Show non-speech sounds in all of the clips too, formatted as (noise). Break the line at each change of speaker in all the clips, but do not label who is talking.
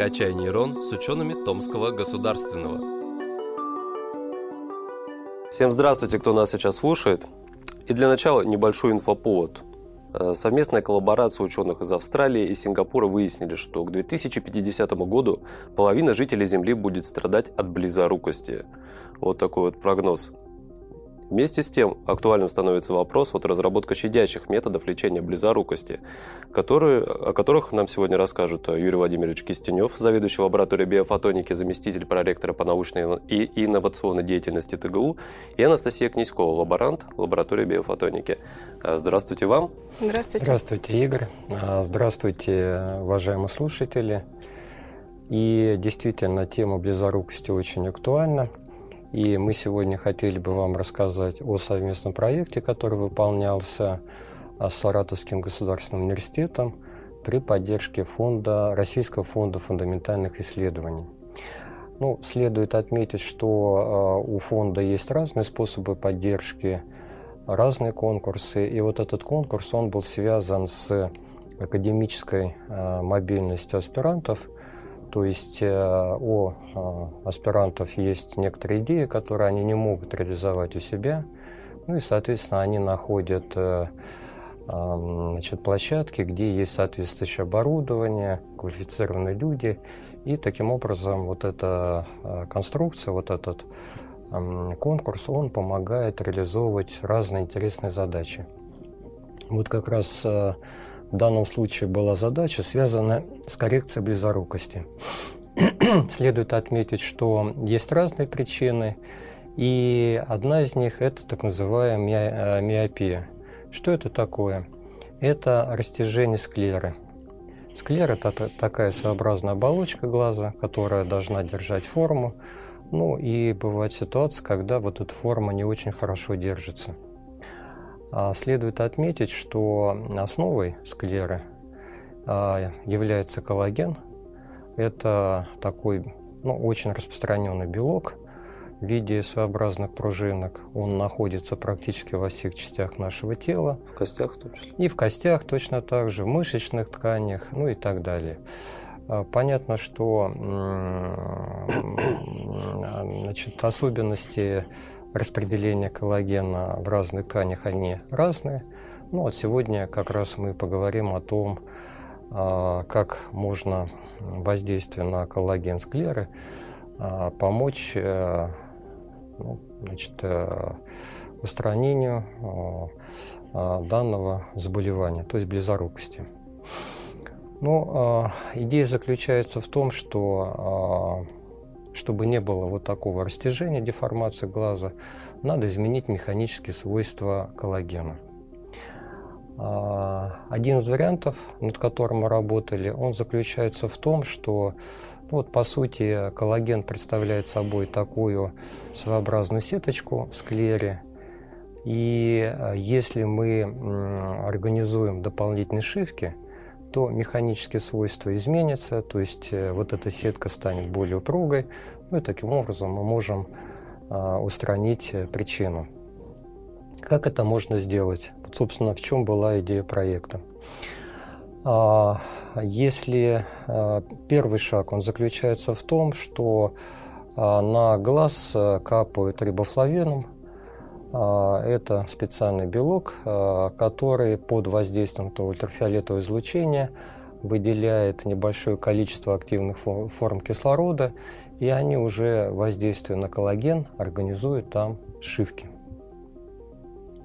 «Качай нейрон» с учеными Томского государственного. Всем здравствуйте, кто нас сейчас слушает. И для начала небольшой инфоповод. Э, совместная коллаборация ученых из Австралии и Сингапура выяснили, что к 2050 году половина жителей Земли будет страдать от близорукости. Вот такой вот прогноз. Вместе с тем актуальным становится вопрос вот разработка щадящих методов лечения близорукости, которые, о которых нам сегодня расскажут Юрий Владимирович Кистенев, заведующий лабораторией биофотоники, заместитель проректора по научной и инновационной деятельности ТГУ, и Анастасия Князькова, лаборант лаборатории биофотоники. Здравствуйте вам.
Здравствуйте.
Здравствуйте, Игорь. Здравствуйте, уважаемые слушатели. И действительно, тема близорукости очень актуальна. И мы сегодня хотели бы вам рассказать о совместном проекте, который выполнялся а, с Саратовским государственным университетом при поддержке фонда, Российского фонда фундаментальных исследований. Ну, следует отметить, что э, у фонда есть разные способы поддержки, разные конкурсы. И вот этот конкурс, он был связан с академической э, мобильностью аспирантов – то есть э, у э, аспирантов есть некоторые идеи, которые они не могут реализовать у себя. Ну и, соответственно, они находят э, значит, площадки, где есть соответствующее оборудование, квалифицированные люди. И таким образом вот эта конструкция, вот этот конкурс, он помогает реализовывать разные интересные задачи. Вот как раз в данном случае была задача, связанная с коррекцией близорукости. (clears throat) Следует отметить, что есть разные причины, и одна из них – это так называемая э, миопия. Что это такое? Это растяжение склеры. Склера – это такая своеобразная оболочка глаза, которая должна держать форму. Ну и бывает ситуация, когда вот эта форма не очень хорошо держится – следует отметить, что основой склеры а, является коллаген. Это такой ну, очень распространенный белок в виде своеобразных пружинок. Он находится практически во всех частях нашего тела.
В костях в том числе?
И в костях точно так же, в мышечных тканях, ну и так далее. А, понятно, что значит, особенности распределение коллагена в разных тканях, они разные. Ну вот сегодня как раз мы поговорим о том, а, как можно воздействие на коллаген склеры а, помочь э, ну, значит, э, устранению а, данного заболевания, то есть близорукости. Ну, идея заключается в том, что чтобы не было вот такого растяжения, деформации глаза, надо изменить механические свойства коллагена. А, один из вариантов, над которым мы работали, он заключается в том, что ну вот, по сути коллаген представляет собой такую своеобразную сеточку в склере. И а, если мы организуем дополнительные шивки – то механические свойства изменятся, то есть э, вот эта сетка станет более упругой, ну и таким образом мы можем а, устранить э, причину. Как это можно сделать? Вот, собственно, в чем была идея проекта. А, если а, первый шаг, он заключается в том, что на глаз э, капают рибофлавином, это специальный белок, а, который под воздействием ультрафиолетового излучения выделяет небольшое количество активных форм кислорода, и они уже воздействуя на коллаген организуют там шивки.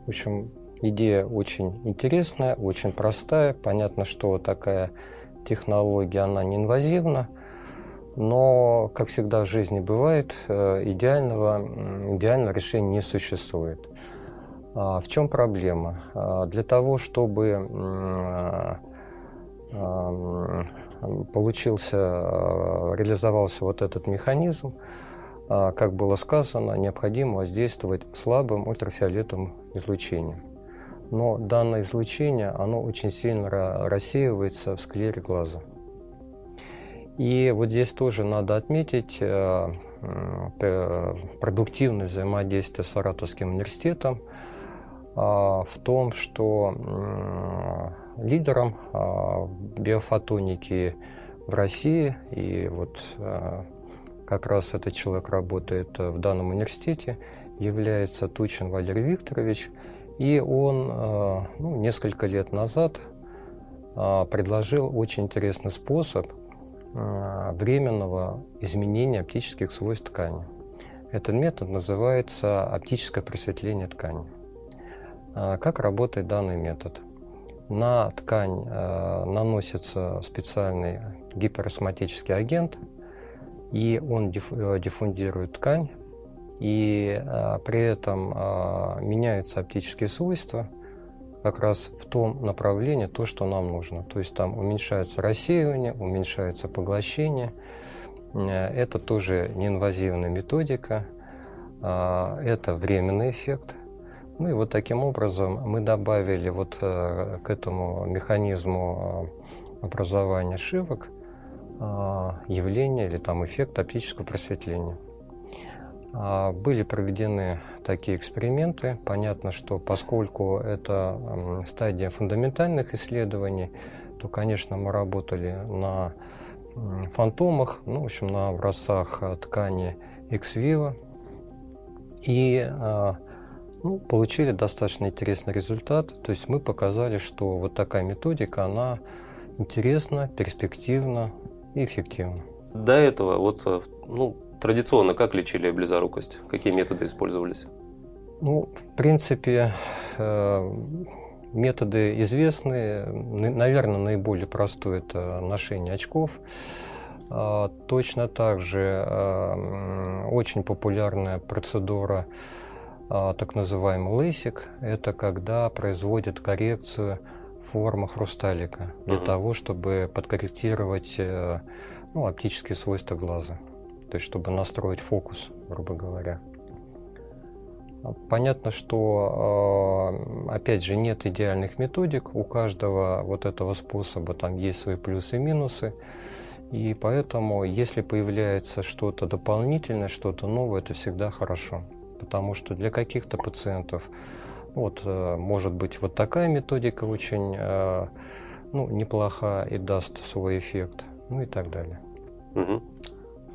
В общем, идея очень интересная, очень простая. Понятно, что такая технология, она не инвазивна – но, как всегда в жизни бывает, э, идеального, идеального решения не существует. А в чем проблема? А для того, чтобы получился, реализовался вот этот механизм, как было сказано, необходимо воздействовать слабым ультрафиолетовым излучением. Но данное излучение, оно очень сильно рассеивается в склере глаза. И вот здесь тоже надо отметить э, продуктивное взаимодействие с Саратовским университетом а, в том, что лидером а, биофотоники в России. И вот как раз этот человек работает в данном университете, является Тучин Валерий Викторович. И он ну, несколько лет назад предложил очень интересный способ временного изменения оптических свойств ткани. Этот метод называется оптическое просветление ткани. Как работает данный метод? На ткань наносится специальный гиперосматический агент, и он э, диффундирует ткань, и при этом меняются оптические свойства как раз в том направлении, то, что нам нужно. То есть там уменьшается рассеивание, уменьшается поглощение – Э, это тоже неинвазивная методика, а, это временный эффект. Ну и вот таким образом мы добавили вот э, к этому механизму э, образования шивок явление или там эффект оптического просветления. А, были проведены такие эксперименты. Понятно, что поскольку это стадия фундаментальных исследований, то, конечно, мы работали на фантомах, ну, в общем, на образцах э, ткани X-Vivo. И а, ну, получили достаточно интересный результат. То есть мы показали, что вот такая методика, она интересна, перспективна и эффективна.
До этого вот э, ну, традиционно как лечили близорукость? Какие методы использовались?
Ну, в принципе, э, Методы известны. Наверное, наиболее простой – это ношение очков. А, точно так же а, очень популярная процедура а, так называемый лейсик – это когда производят коррекцию формы хрусталика для угу. того, чтобы подкорректировать э, ну, оптические свойства глаза, то есть чтобы настроить фокус, грубо говоря. Понятно, что, а, опять же, нет идеальных методик. У каждого вот этого способа там есть свои плюсы и минусы. И поэтому, если появляется что-то дополнительное, что-то новое, это всегда хорошо. Потому что для каких-то пациентов, вот, э, может быть, вот такая методика очень э, ну, неплоха и даст свой эффект, ну и так далее.
Угу.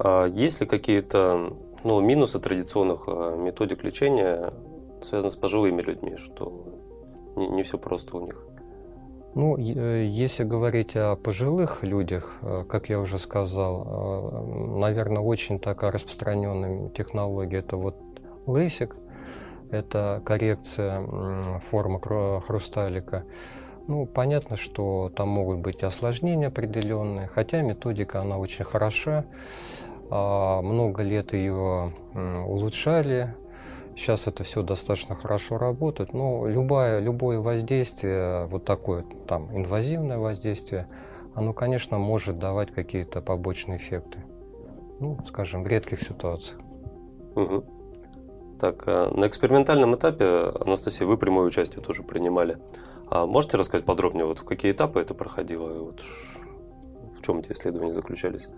А есть ли какие-то ну, минусы традиционных э, методик лечения связаны с пожилыми людьми, что не, не все просто у них.
Ну, если говорить о пожилых людях, э, как я уже сказал, наверное, очень такая распространенная технология – это вот лейсик, это коррекция формы хрусталика. Ну, понятно, что там могут быть осложнения определенные, хотя методика, она очень хороша. А, много лет ее улучшали. Сейчас это все достаточно хорошо работает. Но любое, любое воздействие, вот такое там инвазивное воздействие, оно, конечно, может давать какие-то побочные эффекты. Ну, скажем, в редких ситуациях.
Угу. Так, а на экспериментальном этапе, Анастасия, вы прямое участие тоже принимали. А можете рассказать подробнее, вот в какие этапы это проходило, вот в чем эти исследования заключались?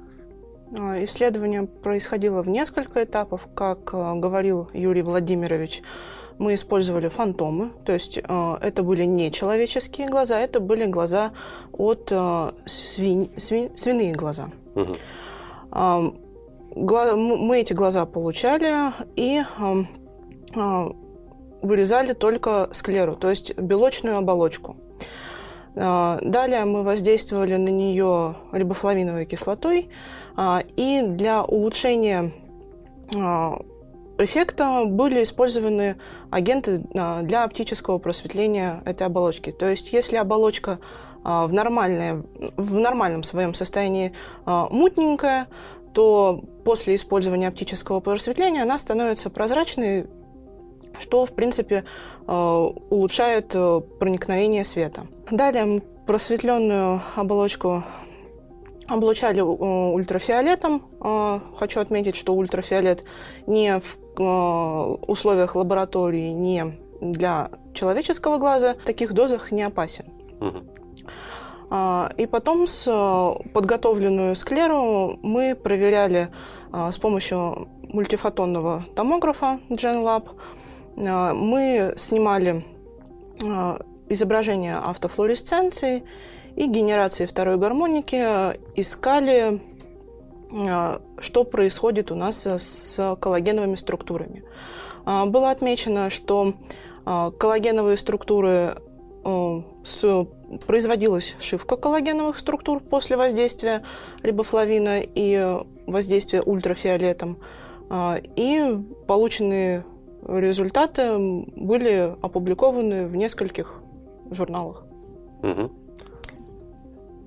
А, исследование происходило в несколько этапов. Как а, говорил Юрий Владимирович, мы использовали фантомы, то есть а, это были не человеческие глаза, это были глаза от свинь, свинь, свиные глаза. Угу. Мы эти глаза получали и вырезали только склеру, то есть белочную оболочку. Далее мы воздействовали на нее рибофлавиновой кислотой, и для улучшения а, эффекта были использованы агенты а, для оптического просветления этой оболочки. То есть, если оболочка в, нормальное, в нормальном своем состоянии мутненькая, то после использования оптического просветления она становится прозрачной, что, в принципе, улучшает проникновение света. Далее просветленную оболочку облучали э, ультрафиолетом. Э, хочу отметить, что ультрафиолет не в э, условиях лаборатории, не для человеческого глаза в таких дозах не опасен. И потом с подготовленную склеру мы проверяли с помощью мультифотонного томографа GenLab. Мы снимали изображение автофлуоресценции и генерации второй гармоники искали, что происходит у нас с коллагеновыми структурами. Было отмечено, что коллагеновые структуры производилась шивка коллагеновых структур после воздействия рибофлавина и воздействия ультрафиолетом. А, и полученные результаты были опубликованы в нескольких журналах.
Угу.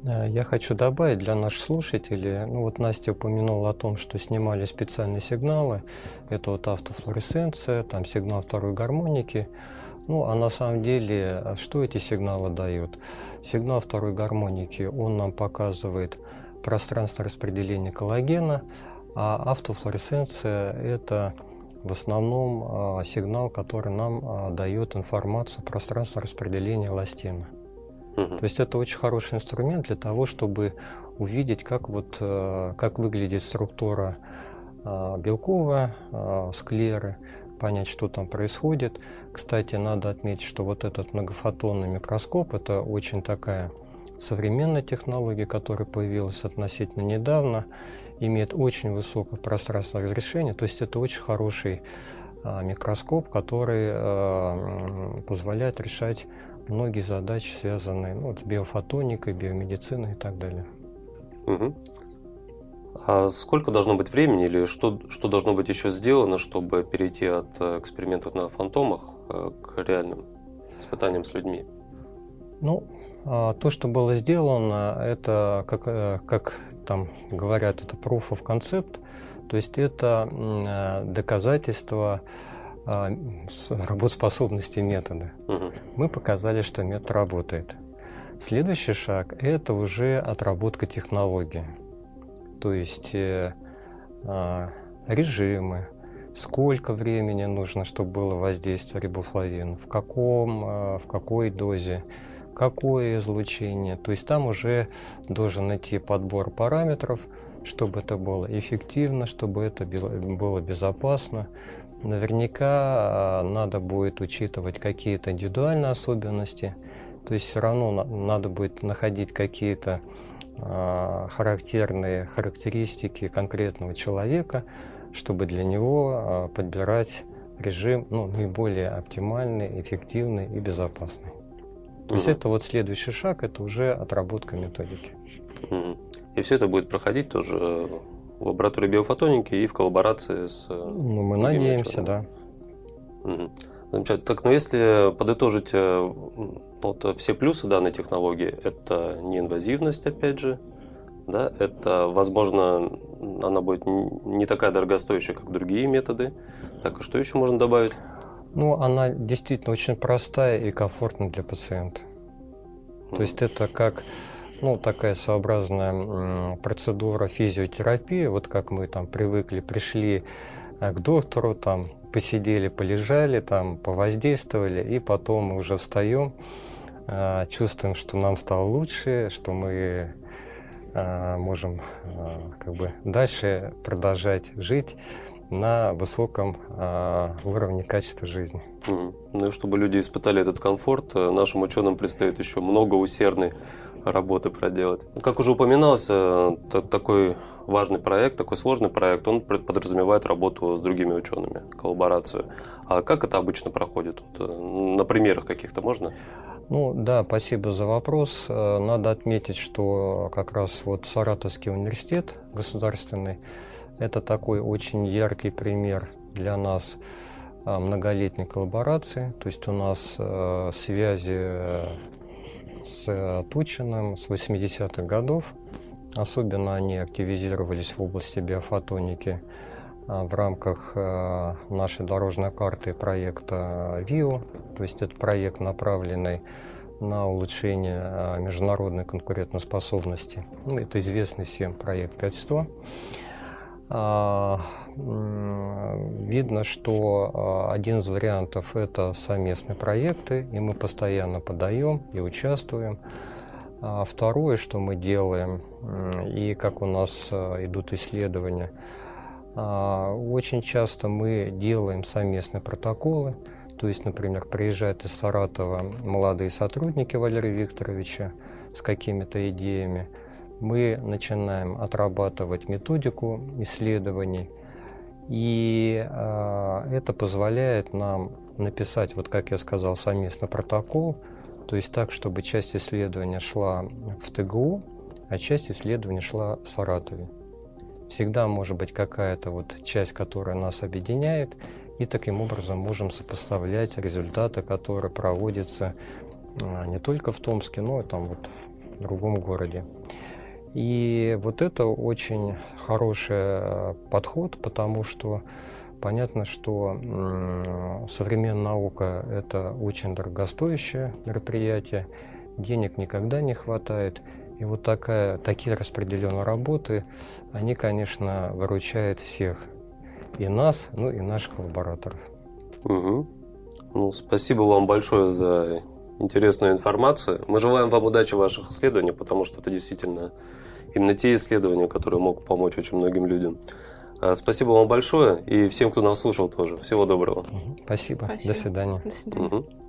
Я хочу добавить для наших слушателей, ну вот Настя упомянула о том, что снимали специальные сигналы, это вот автофлуоресценция, там сигнал второй гармоники, ну, а на самом деле, а что эти сигналы дают? Сигнал второй гармоники, он нам показывает пространство распределения коллагена, а автофлуоресценция – это в основном а, сигнал, который нам а, дает информацию о пространстве распределения эластина. То есть это очень хороший инструмент для того, чтобы увидеть, как, вот, как выглядит структура белковая склеры, понять, что там происходит. Кстати, надо отметить, что вот этот многофотонный микроскоп – это очень такая современная технология, которая появилась относительно недавно, имеет очень высокое пространственное разрешение, то есть это очень хороший микроскоп, который позволяет решать многие задачи, связанные ну, вот, с биофотоникой, биомедициной и так далее.
Угу. А сколько должно быть времени или что, что должно быть еще сделано, чтобы перейти от э, экспериментов на фантомах э, к реальным испытаниям с людьми?
Ну, а, то, что было сделано, это, как, э, как там говорят, это proof of concept, то есть это доказательство работоспособности метода. Угу. Мы показали, что метод работает. Следующий шаг – это уже отработка технологии то есть э, э, режимы, сколько времени нужно, чтобы было воздействие рибофлавина, в, каком, э, в какой дозе, какое излучение. То есть там уже должен идти подбор параметров, чтобы это было эффективно, чтобы это было безопасно. Наверняка э, надо будет учитывать какие-то индивидуальные особенности, то есть все равно надо будет находить какие-то а, характерные характеристики конкретного человека, чтобы для него а, подбирать режим ну, наиболее оптимальный, эффективный и безопасный. То угу. есть это вот следующий шаг, это уже отработка методики.
Угу. И все это будет проходить тоже в лаборатории биофотоники и в коллаборации с...
Ну, мы надеемся,
да. Угу. Замечательно. Так, но ну, если подытожить э, вот, все плюсы данной технологии, это неинвазивность, опять же, да, это, возможно, она будет не такая дорогостоящая, как другие методы. Так, а что еще можно добавить?
Ну, она действительно очень простая и комфортная для пациента. То есть это как ну, такая своеобразная процедура физиотерапии, вот как мы там привыкли, пришли э, к доктору, там посидели, полежали, там повоздействовали, и потом мы уже встаем, а, чувствуем, что нам стало лучше, что мы а, можем как бы дальше продолжать жить на высоком уровне качества жизни.
Ну и чтобы люди испытали этот комфорт, э, нашим ученым предстоит еще много усердной работы проделать. Как уже упоминалось, э, такой важный проект, такой сложный проект, он подразумевает работу с другими учеными, коллаборацию. А как это обычно проходит? Э, на примерах каких-то можно?
Ну да, спасибо за вопрос. Э, надо отметить, что как раз вот Саратовский университет государственный – это такой очень яркий пример для нас э, многолетней коллаборации. То есть у нас связи с Тучиным с 80-х годов. Особенно они активизировались в области биофотоники а, в рамках а, нашей дорожной карты проекта ВИО. То есть это проект, направленный на улучшение а, международной конкурентоспособности. Ну, это известный всем проект 5100. Видно, что один из вариантов – это совместные проекты, и мы постоянно подаем и участвуем. А второе, что мы делаем, и как у нас идут исследования, а, очень часто мы делаем совместные протоколы. То есть, например, приезжают из Саратова молодые сотрудники Валерия Викторовича, с какими-то идеями, мы начинаем отрабатывать методику исследований, и э, это позволяет нам написать, вот как я сказал, совместный протокол, то есть так, чтобы часть исследования шла в ТГУ, а часть исследования шла в Саратове. Всегда может быть какая-то вот часть, которая нас объединяет, и таким образом можем сопоставлять результаты, которые проводятся а, не только в Томске, но и там вот в другом городе. И вот это очень хороший э, подход, потому что понятно, что современная наука – это очень дорогостоящее мероприятие, денег никогда не хватает. И вот такая, такие распределенные работы, они, конечно, выручают всех. И нас, ну и наших коллабораторов.
Угу. Ну, спасибо вам большое за интересную информацию. Мы желаем вам удачи в ваших исследованиях, потому что это действительно именно те исследования, которые могут помочь очень многим людям. А, спасибо вам большое и всем, кто нас слушал тоже. Всего доброго.
Спасибо. Спасибо. До свидания.
До свидания. Угу.